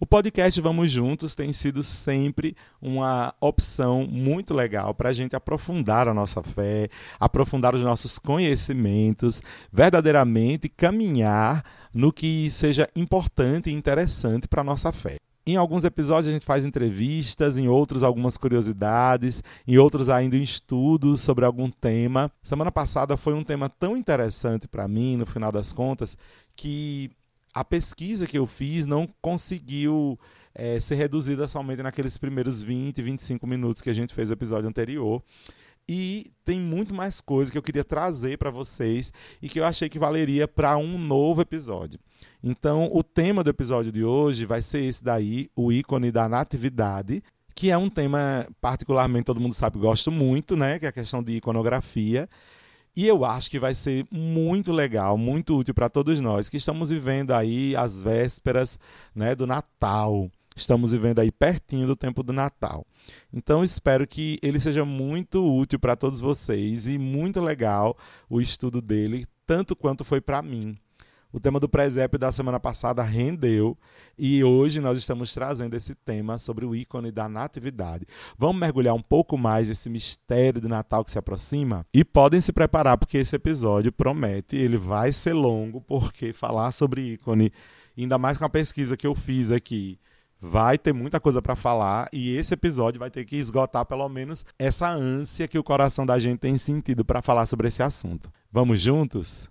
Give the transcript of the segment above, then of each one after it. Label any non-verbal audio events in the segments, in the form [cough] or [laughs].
O podcast Vamos Juntos tem sido sempre uma opção muito legal para a gente aprofundar a nossa fé, aprofundar os nossos conhecimentos, verdadeiramente caminhar no que seja importante e interessante para a nossa fé. Em alguns episódios a gente faz entrevistas, em outros algumas curiosidades, em outros ainda estudos sobre algum tema. Semana passada foi um tema tão interessante para mim, no final das contas, que a pesquisa que eu fiz não conseguiu é, ser reduzida somente naqueles primeiros 20, 25 minutos que a gente fez o episódio anterior. E tem muito mais coisa que eu queria trazer para vocês e que eu achei que valeria para um novo episódio. Então, o tema do episódio de hoje vai ser esse daí, o ícone da natividade, que é um tema particularmente todo mundo sabe gosto muito, né, que é a questão de iconografia. E eu acho que vai ser muito legal, muito útil para todos nós que estamos vivendo aí as vésperas né, do Natal. Estamos vivendo aí pertinho do tempo do Natal. Então espero que ele seja muito útil para todos vocês e muito legal o estudo dele, tanto quanto foi para mim. O tema do presépio da semana passada rendeu e hoje nós estamos trazendo esse tema sobre o ícone da natividade. Vamos mergulhar um pouco mais nesse mistério do Natal que se aproxima? E podem se preparar porque esse episódio promete, ele vai ser longo porque falar sobre ícone, ainda mais com a pesquisa que eu fiz aqui, vai ter muita coisa para falar e esse episódio vai ter que esgotar pelo menos essa ânsia que o coração da gente tem sentido para falar sobre esse assunto. Vamos juntos?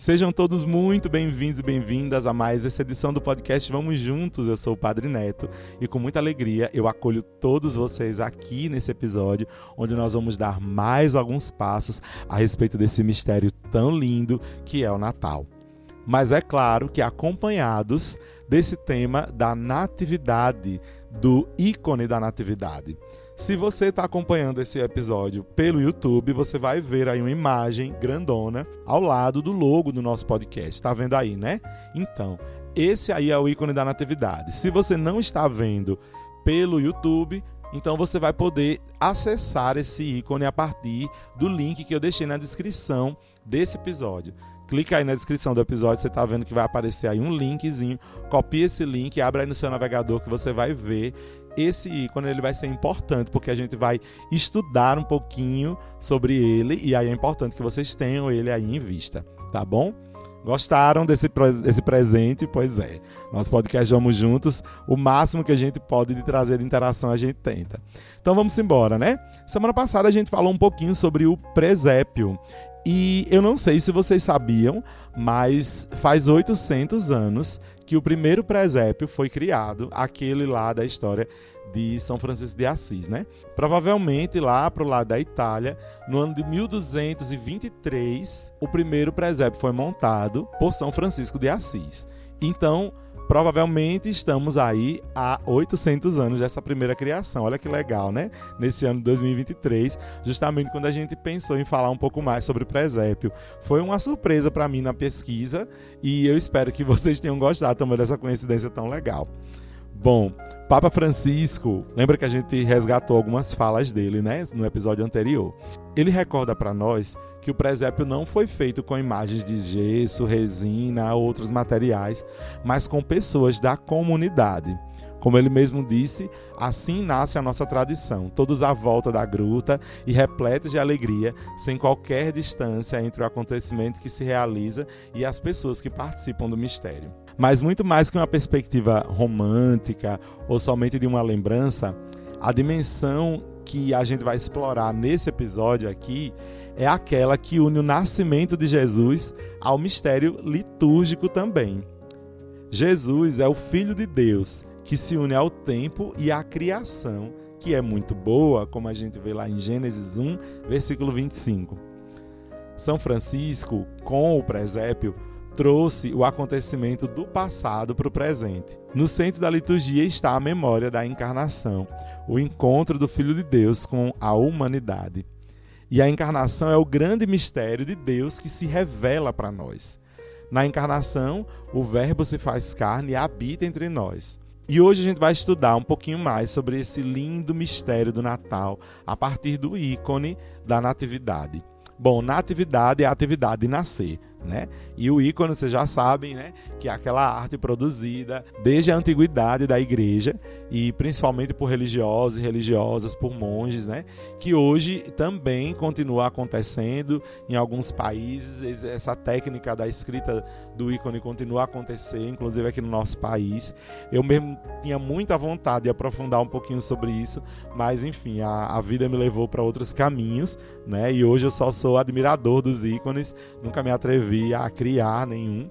Sejam todos muito bem-vindos e bem-vindas a mais essa edição do podcast Vamos Juntos. Eu sou o Padre Neto e com muita alegria eu acolho todos vocês aqui nesse episódio, onde nós vamos dar mais alguns passos a respeito desse mistério tão lindo que é o Natal. Mas é claro que acompanhados desse tema da natividade, do ícone da natividade. Se você está acompanhando esse episódio pelo YouTube, você vai ver aí uma imagem grandona ao lado do logo do nosso podcast. Está vendo aí, né? Então, esse aí é o ícone da natividade. Se você não está vendo pelo YouTube, então você vai poder acessar esse ícone a partir do link que eu deixei na descrição desse episódio. Clica aí na descrição do episódio, você está vendo que vai aparecer aí um linkzinho. Copia esse link, abre aí no seu navegador que você vai ver esse ícone ele vai ser importante porque a gente vai estudar um pouquinho sobre ele e aí é importante que vocês tenham ele aí em vista, tá bom? Gostaram desse, desse presente? Pois é. Nosso podcast Vamos Juntos, o máximo que a gente pode de trazer de interação a gente tenta. Então vamos embora, né? Semana passada a gente falou um pouquinho sobre o presépio. E eu não sei se vocês sabiam, mas faz 800 anos que o primeiro presépio foi criado, aquele lá da história de São Francisco de Assis, né? Provavelmente lá para o lado da Itália, no ano de 1223, o primeiro presépio foi montado por São Francisco de Assis. Então, provavelmente estamos aí há 800 anos dessa primeira criação. Olha que legal, né? Nesse ano de 2023, justamente quando a gente pensou em falar um pouco mais sobre presépio. Foi uma surpresa para mim na pesquisa e eu espero que [laughs] vocês tenham gostado também dessa coincidência tão legal. Bom, Papa Francisco, lembra que a gente resgatou algumas falas dele, né, no episódio anterior. Ele recorda para nós que o presépio não foi feito com imagens de gesso, resina, outros materiais, mas com pessoas da comunidade. Como ele mesmo disse, assim nasce a nossa tradição, todos à volta da gruta e repletos de alegria, sem qualquer distância entre o acontecimento que se realiza e as pessoas que participam do mistério. Mas muito mais que uma perspectiva romântica ou somente de uma lembrança, a dimensão que a gente vai explorar nesse episódio aqui é aquela que une o nascimento de Jesus ao mistério litúrgico também. Jesus é o Filho de Deus que se une ao tempo e à criação, que é muito boa, como a gente vê lá em Gênesis 1, versículo 25. São Francisco, com o presépio, trouxe o acontecimento do passado para o presente. No centro da liturgia está a memória da encarnação, o encontro do Filho de Deus com a humanidade. E a encarnação é o grande mistério de Deus que se revela para nós. Na encarnação, o Verbo se faz carne e habita entre nós. E hoje a gente vai estudar um pouquinho mais sobre esse lindo mistério do Natal a partir do ícone da Natividade. Bom, natividade é a atividade de nascer né? E o ícone, vocês já sabem, né? Que é aquela arte produzida desde a antiguidade da igreja e principalmente por religiosos e religiosas, por monges, né? Que hoje também continua acontecendo em alguns países. Essa técnica da escrita do ícone continua a acontecer, inclusive aqui no nosso país. Eu mesmo tinha muita vontade de aprofundar um pouquinho sobre isso, mas enfim, a, a vida me levou para outros caminhos, né? E hoje eu só sou admirador dos ícones, nunca me atrevi a criar nenhum,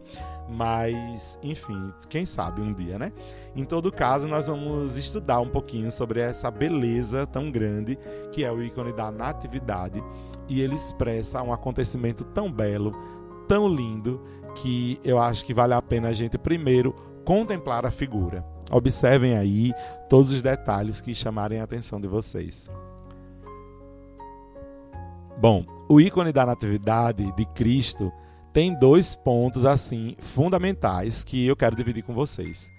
mas enfim, quem sabe um dia, né? Em todo caso, nós vamos estudar um pouquinho sobre essa beleza tão grande que é o ícone da natividade e ele expressa um acontecimento tão belo, tão lindo que eu acho que vale a pena a gente primeiro contemplar a figura. Observem aí todos os detalhes que chamarem a atenção de vocês. Bom, o ícone da Natividade de Cristo tem dois pontos assim fundamentais que eu quero dividir com vocês.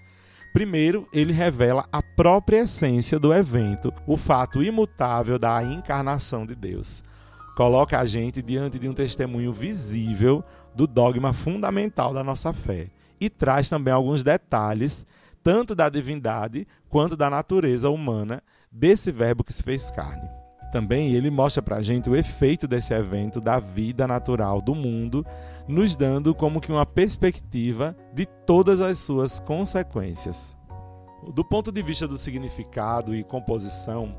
Primeiro, ele revela a própria essência do evento, o fato imutável da encarnação de Deus. Coloca a gente diante de um testemunho visível do dogma fundamental da nossa fé e traz também alguns detalhes, tanto da divindade quanto da natureza humana desse Verbo que se fez carne. Também ele mostra para a gente o efeito desse evento da vida natural do mundo, nos dando como que uma perspectiva de todas as suas consequências. Do ponto de vista do significado e composição,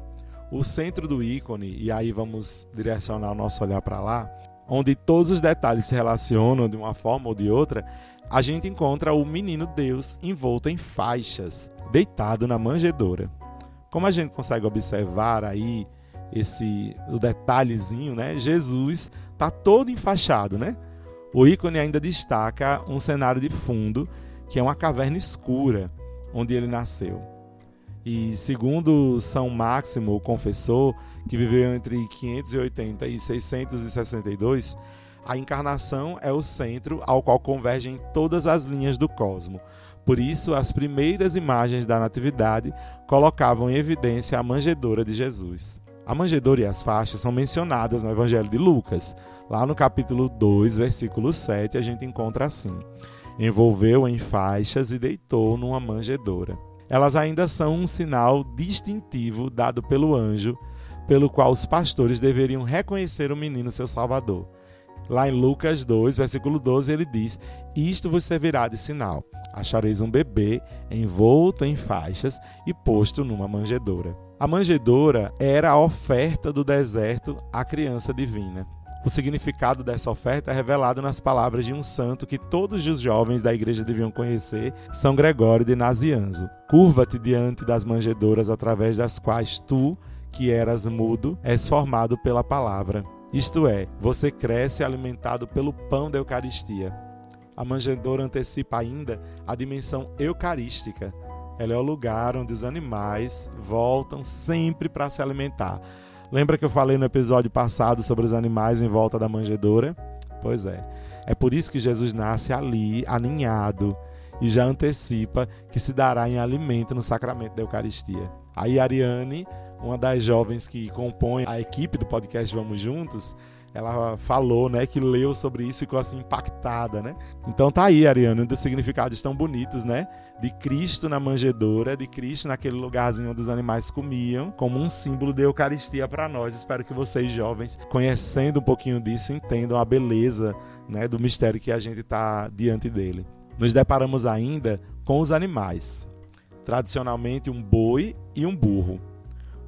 o centro do ícone, e aí vamos direcionar o nosso olhar para lá, onde todos os detalhes se relacionam de uma forma ou de outra, a gente encontra o menino Deus envolto em faixas, deitado na manjedoura. Como a gente consegue observar aí esse o detalhezinho, né? Jesus está todo enfaixado, né? O ícone ainda destaca um cenário de fundo, que é uma caverna escura, onde ele nasceu. E segundo São Máximo, o confessor, que viveu entre 580 e 662, a encarnação é o centro ao qual convergem todas as linhas do cosmo. Por isso, as primeiras imagens da Natividade colocavam em evidência a manjedoura de Jesus. A manjedoura e as faixas são mencionadas no Evangelho de Lucas. Lá no capítulo 2, versículo 7, a gente encontra assim: Envolveu em faixas e deitou numa manjedoura. Elas ainda são um sinal distintivo dado pelo anjo, pelo qual os pastores deveriam reconhecer o menino seu salvador. Lá em Lucas 2, versículo 12, ele diz: Isto vos servirá de sinal. Achareis um bebê envolto em faixas e posto numa manjedoura. A manjedoura era a oferta do deserto à criança divina. O significado dessa oferta é revelado nas palavras de um santo que todos os jovens da igreja deviam conhecer, São Gregório de Nazianzo. Curva-te diante das manjedouras através das quais tu, que eras mudo, és formado pela palavra. Isto é, você cresce alimentado pelo pão da Eucaristia. A manjedoura antecipa ainda a dimensão eucarística, ela é o lugar onde os animais voltam sempre para se alimentar. Lembra que eu falei no episódio passado sobre os animais em volta da manjedoura? Pois é. É por isso que Jesus nasce ali, aninhado, e já antecipa que se dará em alimento no sacramento da Eucaristia. Aí Ariane, uma das jovens que compõe a equipe do podcast Vamos Juntos, ela falou, né, que leu sobre isso e ficou assim impactada, né? Então tá aí, Ariane, um dos significados tão bonitos, né? De Cristo na manjedoura, de Cristo naquele lugarzinho onde os animais comiam, como um símbolo de Eucaristia para nós. Espero que vocês jovens, conhecendo um pouquinho disso, entendam a beleza, né, do mistério que a gente está diante dele. Nos deparamos ainda com os animais. Tradicionalmente um boi e um burro.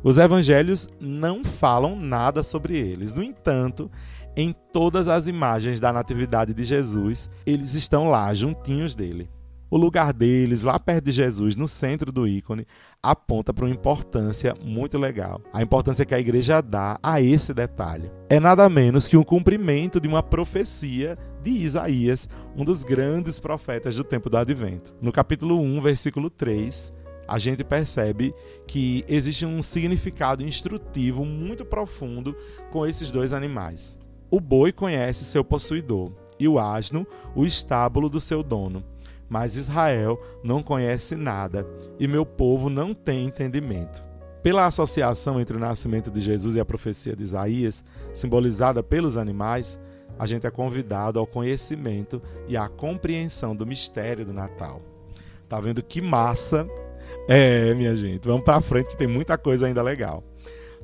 Os evangelhos não falam nada sobre eles. No entanto, em todas as imagens da Natividade de Jesus, eles estão lá, juntinhos dele. O lugar deles, lá perto de Jesus, no centro do ícone, aponta para uma importância muito legal. A importância que a igreja dá a esse detalhe. É nada menos que um cumprimento de uma profecia de Isaías, um dos grandes profetas do tempo do advento. No capítulo 1, versículo 3, a gente percebe que existe um significado instrutivo muito profundo com esses dois animais. O boi conhece seu possuidor e o asno o estábulo do seu dono. Mas Israel não conhece nada e meu povo não tem entendimento. Pela associação entre o nascimento de Jesus e a profecia de Isaías, simbolizada pelos animais, a gente é convidado ao conhecimento e à compreensão do mistério do Natal. Tá vendo que massa? É, minha gente, vamos para frente que tem muita coisa ainda legal.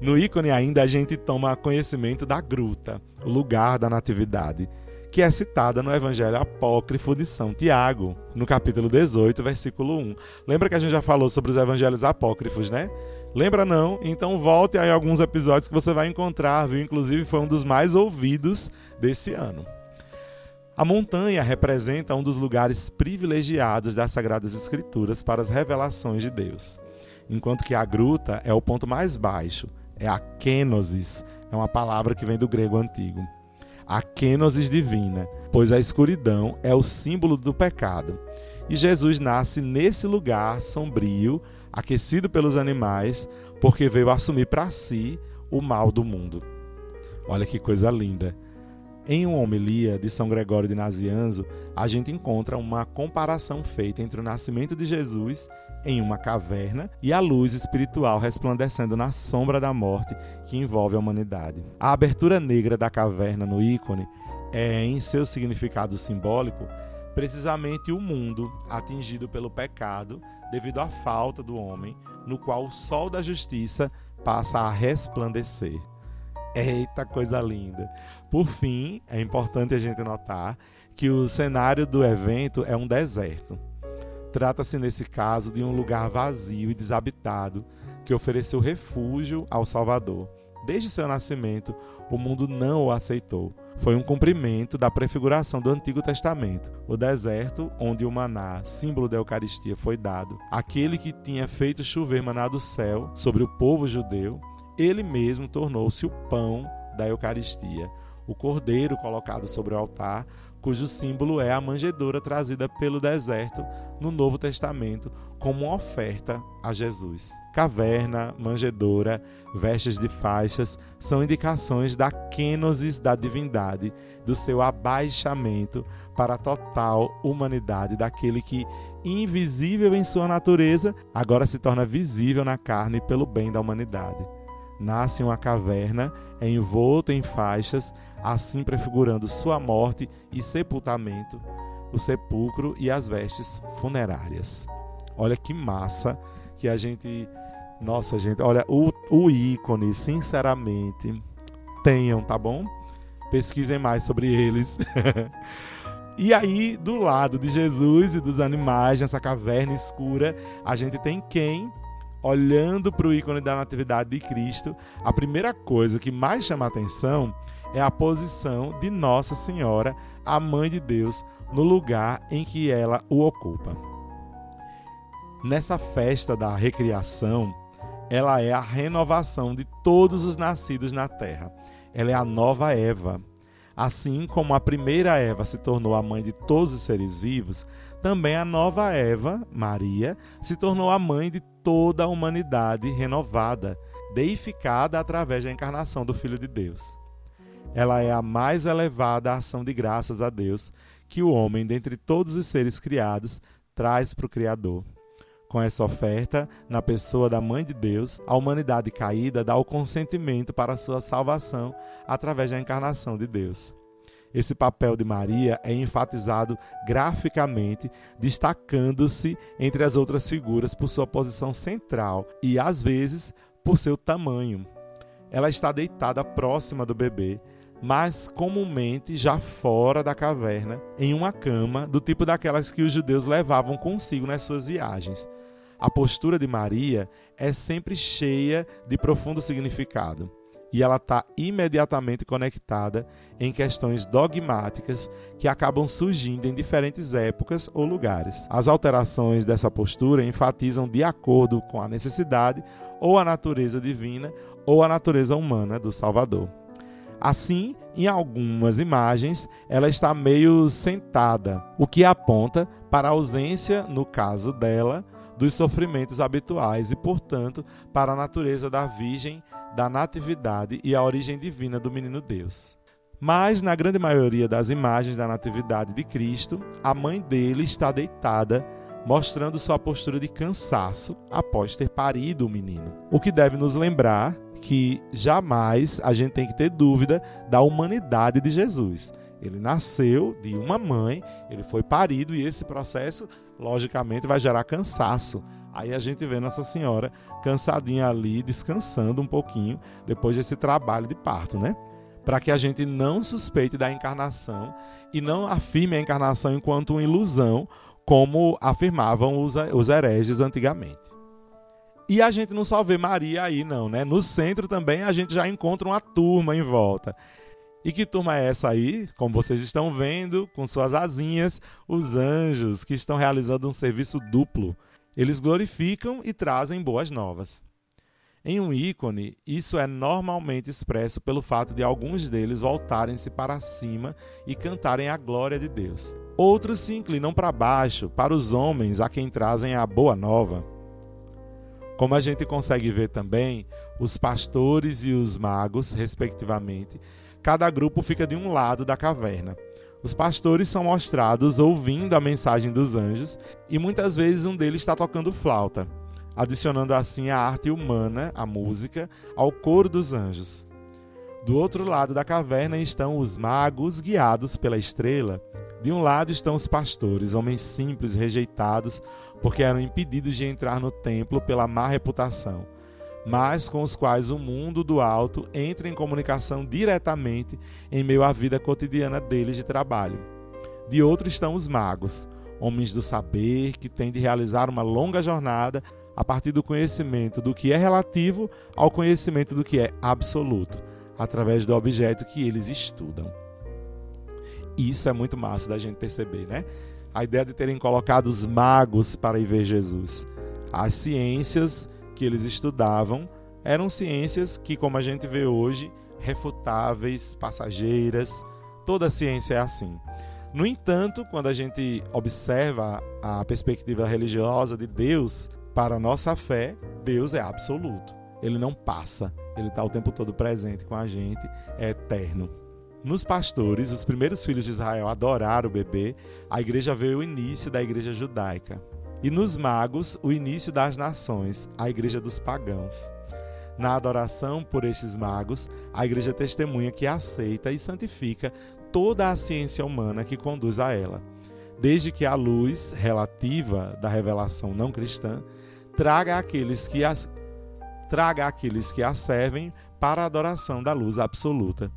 No ícone ainda a gente toma conhecimento da gruta, o lugar da natividade, que é citada no Evangelho Apócrifo de São Tiago, no capítulo 18, versículo 1. Lembra que a gente já falou sobre os evangelhos apócrifos, né? Lembra não? Então volte aí alguns episódios que você vai encontrar, viu? Inclusive foi um dos mais ouvidos desse ano. A montanha representa um dos lugares privilegiados das Sagradas Escrituras para as revelações de Deus, enquanto que a gruta é o ponto mais baixo, é a kenosis, é uma palavra que vem do grego antigo. A kenosis divina, pois a escuridão é o símbolo do pecado. E Jesus nasce nesse lugar sombrio, aquecido pelos animais, porque veio assumir para si o mal do mundo. Olha que coisa linda. Em uma homilia de São Gregório de Nazianzo, a gente encontra uma comparação feita entre o nascimento de Jesus em uma caverna e a luz espiritual resplandecendo na sombra da morte que envolve a humanidade. A abertura negra da caverna no ícone é, em seu significado simbólico, precisamente o mundo atingido pelo pecado devido à falta do homem, no qual o sol da justiça passa a resplandecer. Eita coisa linda! Por fim, é importante a gente notar que o cenário do evento é um deserto. Trata-se, nesse caso, de um lugar vazio e desabitado que ofereceu refúgio ao Salvador. Desde seu nascimento, o mundo não o aceitou. Foi um cumprimento da prefiguração do Antigo Testamento. O deserto, onde o maná, símbolo da Eucaristia, foi dado, aquele que tinha feito chover maná do céu sobre o povo judeu, ele mesmo tornou-se o pão da Eucaristia, o cordeiro colocado sobre o altar, cujo símbolo é a manjedoura trazida pelo deserto no Novo Testamento como oferta a Jesus. Caverna, manjedoura, vestes de faixas são indicações da kenosis da divindade, do seu abaixamento para a total humanidade daquele que, invisível em sua natureza, agora se torna visível na carne pelo bem da humanidade nasce uma caverna, é envolto em faixas, assim prefigurando sua morte e sepultamento, o sepulcro e as vestes funerárias. Olha que massa que a gente. Nossa, gente, olha, o, o ícone, sinceramente, tenham, tá bom? Pesquisem mais sobre eles. [laughs] E aí, do lado de Jesus e dos animais, nessa caverna escura, a gente tem quem? Olhando para o ícone da Natividade de Cristo, a primeira coisa que mais chama atenção é a posição de Nossa Senhora, a Mãe de Deus, no lugar em que ela o ocupa. Nessa festa da recriação, ela é a renovação de todos os nascidos na terra. Ela é a nova Eva. Assim como a primeira Eva se tornou a mãe de todos os seres vivos, também a nova Eva, Maria, se tornou a mãe de toda a humanidade renovada, deificada através da encarnação do Filho de Deus. Ela é a mais elevada ação de graças a Deus que o homem, dentre todos os seres criados, traz para o Criador. Com essa oferta, na pessoa da Mãe de Deus, a humanidade caída dá o consentimento para sua salvação através da encarnação de Deus. Esse papel de Maria é enfatizado graficamente, destacando-se entre as outras figuras por sua posição central e, às vezes, por seu tamanho. Ela está deitada próxima do bebê, mas comumente já fora da caverna, em uma cama do tipo daquelas que os judeus levavam consigo nas suas viagens. A postura de Maria é sempre cheia de profundo significado e ela está imediatamente conectada em questões dogmáticas que acabam surgindo em diferentes épocas ou lugares. As alterações dessa postura enfatizam de acordo com a necessidade ou a natureza divina ou a natureza humana do Salvador. Assim, em algumas imagens, ela está meio sentada, o que aponta para a ausência, no caso dela, dos sofrimentos habituais e, portanto, para a natureza da Virgem, da Natividade e a origem divina do menino Deus. Mas, na grande maioria das imagens da Natividade de Cristo, a mãe dele está deitada, mostrando sua postura de cansaço após ter parido o menino. O que deve nos lembrar que jamais a gente tem que ter dúvida da humanidade de Jesus. Ele nasceu de uma mãe, ele foi parido e esse processo, logicamente, vai gerar cansaço. Aí a gente vê Nossa Senhora cansadinha ali, descansando um pouquinho depois desse trabalho de parto, né? Para que a gente não suspeite da encarnação e não afirme a encarnação enquanto uma ilusão, como afirmavam os, os hereges antigamente. E a gente não só vê Maria aí, não, né? No centro também a gente já encontra uma turma em volta. E que turma é essa aí? Como vocês estão vendo, com suas asinhas, os anjos que estão realizando um serviço duplo. Eles glorificam e trazem boas novas. Em um ícone, isso é normalmente expresso pelo fato de alguns deles voltarem-se para cima e cantarem a glória de Deus. Outros se inclinam para baixo, para os homens a quem trazem a boa nova. Como a gente consegue ver também, os pastores e os magos, respectivamente, cada grupo fica de um lado da caverna. Os pastores são mostrados ouvindo a mensagem dos anjos e muitas vezes um deles está tocando flauta, adicionando assim a arte humana, a música, ao coro dos anjos. Do outro lado da caverna estão os magos guiados pela estrela. De um lado estão os pastores, homens simples, rejeitados, porque eram impedidos de entrar no templo pela má reputação mas com os quais o mundo do alto entra em comunicação diretamente em meio à vida cotidiana deles de trabalho. De outro estão os magos, homens do saber que têm de realizar uma longa jornada a partir do conhecimento do que é relativo ao conhecimento do que é absoluto, através do objeto que eles estudam. Isso é muito massa da gente perceber, né? A ideia de terem colocado os magos para ir ver Jesus. As ciências que eles estudavam eram ciências que, como a gente vê hoje, refutáveis, passageiras. Toda ciência é assim. No entanto, quando a gente observa a perspectiva religiosa de Deus para a nossa fé, Deus é absoluto. Ele não passa, ele está o tempo todo presente com a gente, é eterno. Nos pastores, os primeiros filhos de Israel adoraram o bebê, a igreja veio o início da igreja judaica e nos magos o início das nações, a igreja dos pagãos. Na adoração por estes magos, a igreja testemunha que aceita e santifica toda a ciência humana que conduz a ela, desde que a luz relativa da revelação não cristã traga aqueles que traga aqueles que a servem para a adoração da luz absoluta.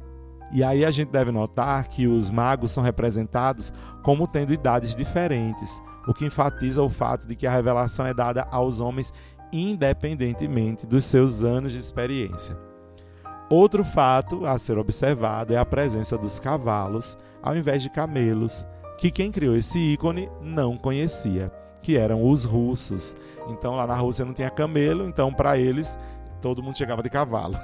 E aí a gente deve notar que os magos são representados como tendo idades diferentes, o que enfatiza o fato de que a revelação é dada aos homens independentemente dos seus anos de experiência. Outro fato a ser observado é a presença dos cavalos ao invés de camelos, que quem criou esse ícone não conhecia, que eram os russos. Então lá na Rússia não tinha camelo, então para eles todo mundo chegava de cavalo.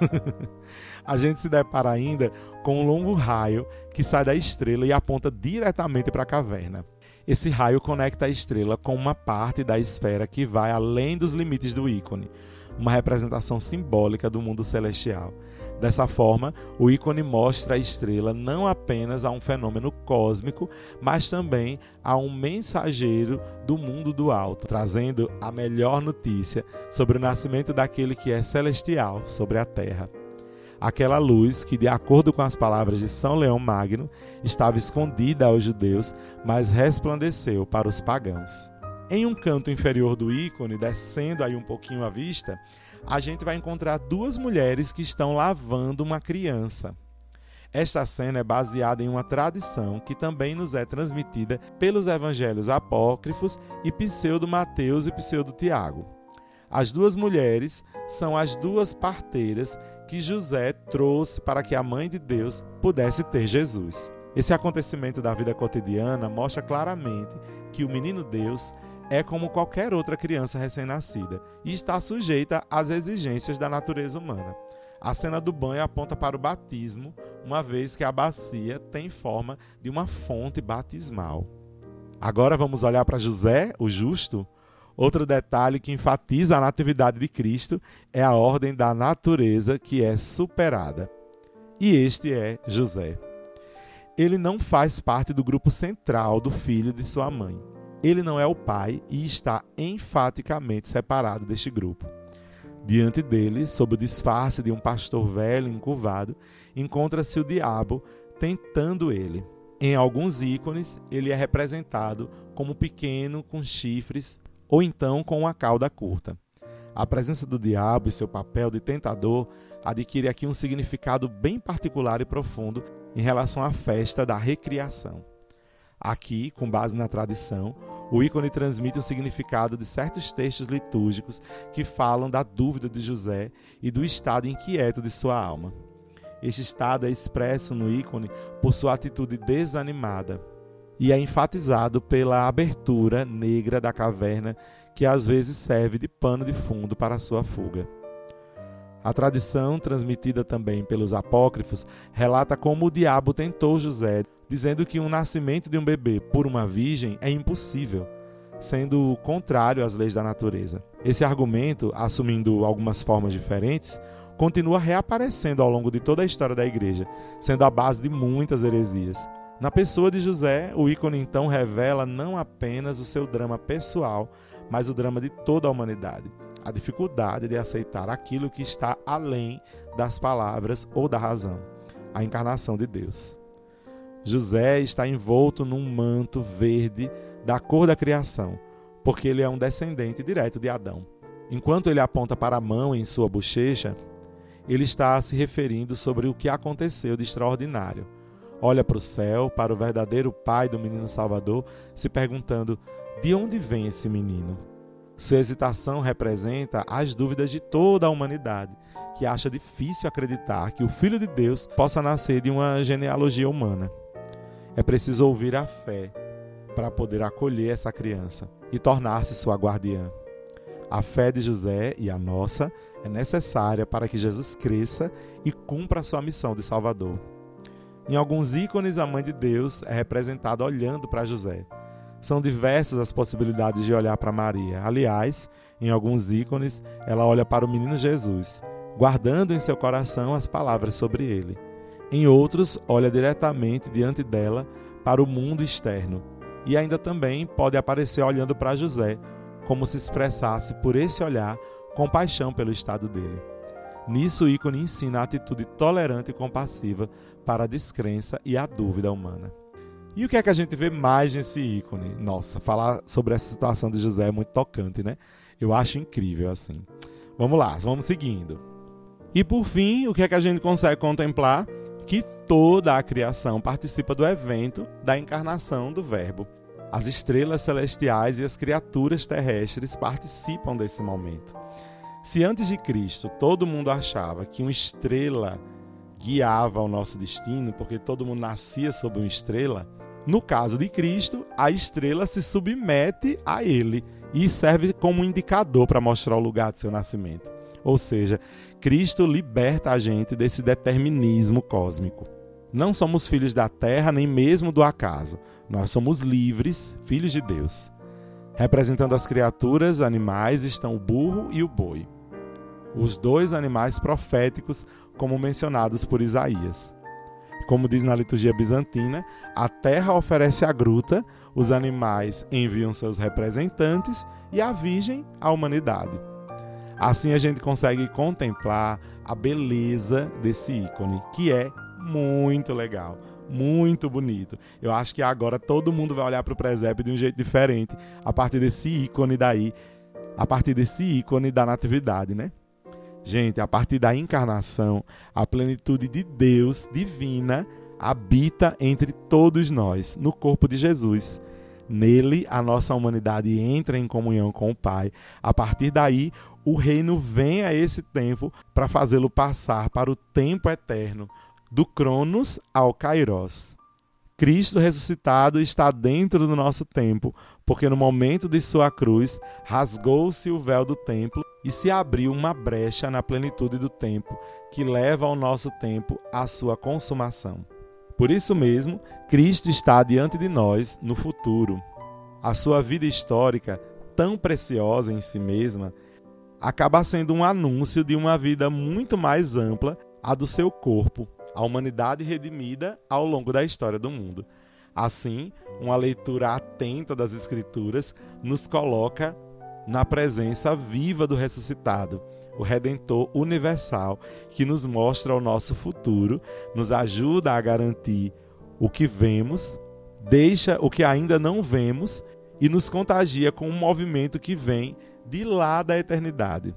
[laughs] a gente se depara ainda com um longo raio que sai da estrela e aponta diretamente para a caverna. Esse raio conecta a estrela com uma parte da esfera que vai além dos limites do ícone, uma representação simbólica do mundo celestial. Dessa forma, o ícone mostra a estrela não apenas a um fenômeno cósmico, mas também a um mensageiro do mundo do alto, trazendo a melhor notícia sobre o nascimento daquele que é celestial sobre a terra aquela luz que, de acordo com as palavras de São Leão Magno, estava escondida aos judeus, mas resplandeceu para os pagãos. Em um canto inferior do ícone, descendo aí um pouquinho a vista, a gente vai encontrar duas mulheres que estão lavando uma criança. Esta cena é baseada em uma tradição que também nos é transmitida pelos evangelhos apócrifos e pseudo-Mateus e pseudo-Tiago. As duas mulheres são as duas parteiras que José trouxe para que a mãe de Deus pudesse ter Jesus. Esse acontecimento da vida cotidiana mostra claramente que o menino Deus é como qualquer outra criança recém-nascida e está sujeita às exigências da natureza humana. A cena do banho aponta para o batismo, uma vez que a bacia tem forma de uma fonte batismal. Agora vamos olhar para José, o justo, Outro detalhe que enfatiza a natividade de Cristo é a ordem da natureza que é superada. E este é José. Ele não faz parte do grupo central do filho de sua mãe. Ele não é o pai e está enfaticamente separado deste grupo. Diante dele, sob o disfarce de um pastor velho encurvado, encontra-se o diabo tentando ele. Em alguns ícones, ele é representado como pequeno com chifres ou então com uma cauda curta. A presença do diabo e seu papel de tentador adquire aqui um significado bem particular e profundo em relação à festa da recriação. Aqui, com base na tradição, o ícone transmite o significado de certos textos litúrgicos que falam da dúvida de José e do estado inquieto de sua alma. Este estado é expresso no ícone por sua atitude desanimada e é enfatizado pela abertura negra da caverna que às vezes serve de pano de fundo para sua fuga. A tradição, transmitida também pelos apócrifos, relata como o diabo tentou José, dizendo que um nascimento de um bebê por uma virgem é impossível, sendo contrário às leis da natureza. Esse argumento, assumindo algumas formas diferentes, continua reaparecendo ao longo de toda a história da igreja, sendo a base de muitas heresias. Na pessoa de José, o ícone então revela não apenas o seu drama pessoal, mas o drama de toda a humanidade. A dificuldade de aceitar aquilo que está além das palavras ou da razão a encarnação de Deus. José está envolto num manto verde da cor da criação, porque ele é um descendente direto de Adão. Enquanto ele aponta para a mão em sua bochecha, ele está se referindo sobre o que aconteceu de extraordinário. Olha para o céu, para o verdadeiro pai do menino Salvador, se perguntando: de onde vem esse menino? Sua hesitação representa as dúvidas de toda a humanidade, que acha difícil acreditar que o Filho de Deus possa nascer de uma genealogia humana. É preciso ouvir a fé para poder acolher essa criança e tornar-se sua guardiã. A fé de José e a nossa é necessária para que Jesus cresça e cumpra a sua missão de Salvador. Em alguns ícones, a mãe de Deus é representada olhando para José. São diversas as possibilidades de olhar para Maria. Aliás, em alguns ícones, ela olha para o menino Jesus, guardando em seu coração as palavras sobre ele. Em outros, olha diretamente diante dela para o mundo externo. E ainda também pode aparecer olhando para José, como se expressasse por esse olhar compaixão pelo estado dele. Nisso, o ícone ensina a atitude tolerante e compassiva para a descrença e a dúvida humana. E o que é que a gente vê mais nesse ícone? Nossa, falar sobre essa situação de José é muito tocante, né? Eu acho incrível assim. Vamos lá, vamos seguindo. E por fim, o que é que a gente consegue contemplar? Que toda a criação participa do evento da encarnação do Verbo. As estrelas celestiais e as criaturas terrestres participam desse momento. Se antes de Cristo todo mundo achava que uma estrela guiava o nosso destino, porque todo mundo nascia sob uma estrela, no caso de Cristo, a estrela se submete a ele e serve como indicador para mostrar o lugar de seu nascimento. Ou seja, Cristo liberta a gente desse determinismo cósmico. Não somos filhos da terra nem mesmo do acaso. Nós somos livres, filhos de Deus. Representando as criaturas animais estão o burro e o boi. Os dois animais proféticos, como mencionados por Isaías. Como diz na liturgia bizantina, a terra oferece a gruta, os animais enviam seus representantes e a virgem a humanidade. Assim a gente consegue contemplar a beleza desse ícone, que é muito legal, muito bonito. Eu acho que agora todo mundo vai olhar para o presépio de um jeito diferente a partir desse ícone daí, a partir desse ícone da natividade, né? Gente, a partir da encarnação, a plenitude de Deus divina habita entre todos nós, no corpo de Jesus. Nele, a nossa humanidade entra em comunhão com o Pai. A partir daí, o reino vem a esse tempo para fazê-lo passar para o tempo eterno, do Cronos ao Kairos. Cristo ressuscitado está dentro do nosso tempo, porque no momento de sua cruz rasgou-se o véu do templo e se abriu uma brecha na plenitude do tempo, que leva ao nosso tempo à sua consumação. Por isso mesmo, Cristo está diante de nós no futuro. A sua vida histórica tão preciosa em si mesma, acaba sendo um anúncio de uma vida muito mais ampla, a do seu corpo, a humanidade redimida ao longo da história do mundo. Assim, uma leitura atenta das Escrituras nos coloca na presença viva do ressuscitado, o Redentor universal, que nos mostra o nosso futuro, nos ajuda a garantir o que vemos, deixa o que ainda não vemos e nos contagia com um movimento que vem de lá da eternidade.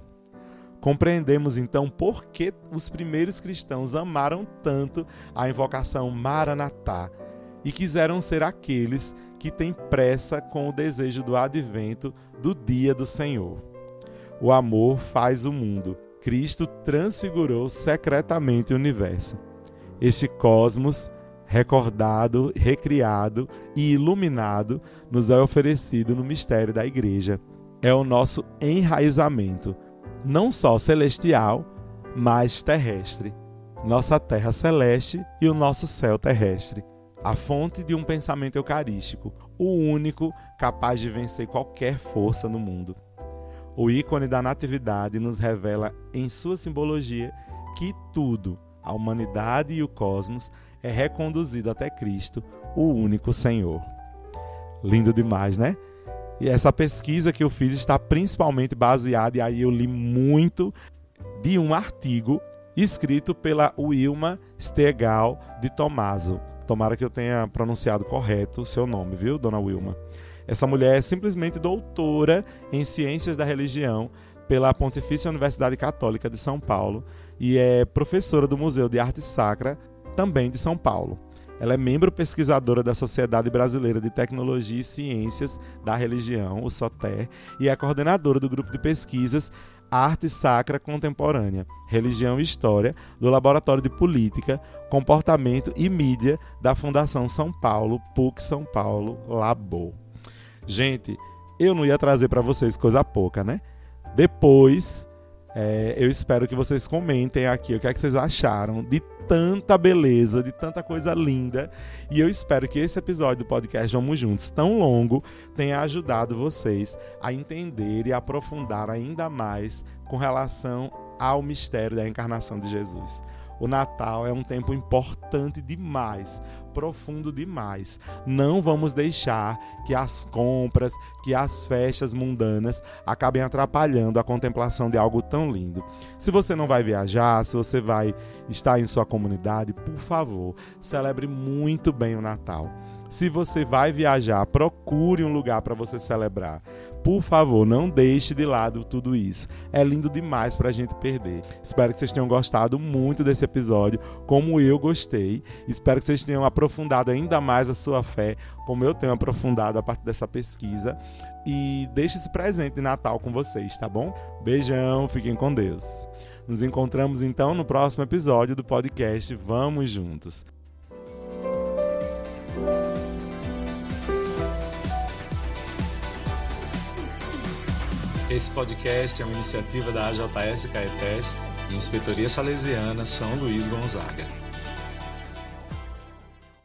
Compreendemos então por que os primeiros cristãos amaram tanto a invocação Maranatá e quiseram ser aqueles que têm pressa com o desejo do advento do dia do Senhor. O amor faz o mundo. Cristo transfigurou secretamente o universo. Este cosmos, recordado, recriado e iluminado, nos é oferecido no mistério da Igreja. É o nosso enraizamento, não só celestial, mas terrestre. Nossa terra celeste e o nosso céu terrestre. A fonte de um pensamento eucarístico, o único capaz de vencer qualquer força no mundo. O ícone da Natividade nos revela em sua simbologia que tudo, a humanidade e o cosmos, é reconduzido até Cristo, o único Senhor. Lindo demais, né? E essa pesquisa que eu fiz está principalmente baseada, e aí eu li muito, de um artigo escrito pela Wilma Stegal de Tomaso. Tomara que eu tenha pronunciado correto o seu nome, viu, dona Wilma? Essa mulher é simplesmente doutora em Ciências da Religião pela Pontifícia Universidade Católica de São Paulo e é professora do Museu de Arte Sacra, também de São Paulo. Ela é membro pesquisadora da Sociedade Brasileira de Tecnologia e Ciências da Religião, o SOTER, e é coordenadora do grupo de pesquisas Arte Sacra Contemporânea, Religião e História, do Laboratório de Política, Comportamento e Mídia da Fundação São Paulo, PUC São Paulo, Labo. Gente, eu não ia trazer para vocês coisa pouca, né? Depois, é, eu espero que vocês comentem aqui o que, é que vocês acharam de tanta beleza, de tanta coisa linda. E eu espero que esse episódio do podcast Vamos Juntos, tão longo, tenha ajudado vocês a entender e aprofundar ainda mais com relação ao mistério da encarnação de Jesus. O Natal é um tempo importante demais, profundo demais. Não vamos deixar que as compras, que as festas mundanas acabem atrapalhando a contemplação de algo tão lindo. Se você não vai viajar, se você vai estar em sua comunidade, por favor, celebre muito bem o Natal. Se você vai viajar, procure um lugar para você celebrar. Por favor, não deixe de lado tudo isso. É lindo demais para a gente perder. Espero que vocês tenham gostado muito desse episódio, como eu gostei. Espero que vocês tenham aprofundado ainda mais a sua fé, como eu tenho aprofundado a partir dessa pesquisa. E deixe esse presente de Natal com vocês, tá bom? Beijão, fiquem com Deus. Nos encontramos então no próximo episódio do podcast Vamos Juntos. Esse podcast é uma iniciativa da AJS Caetés e Inspetoria Salesiana São Luís Gonzaga.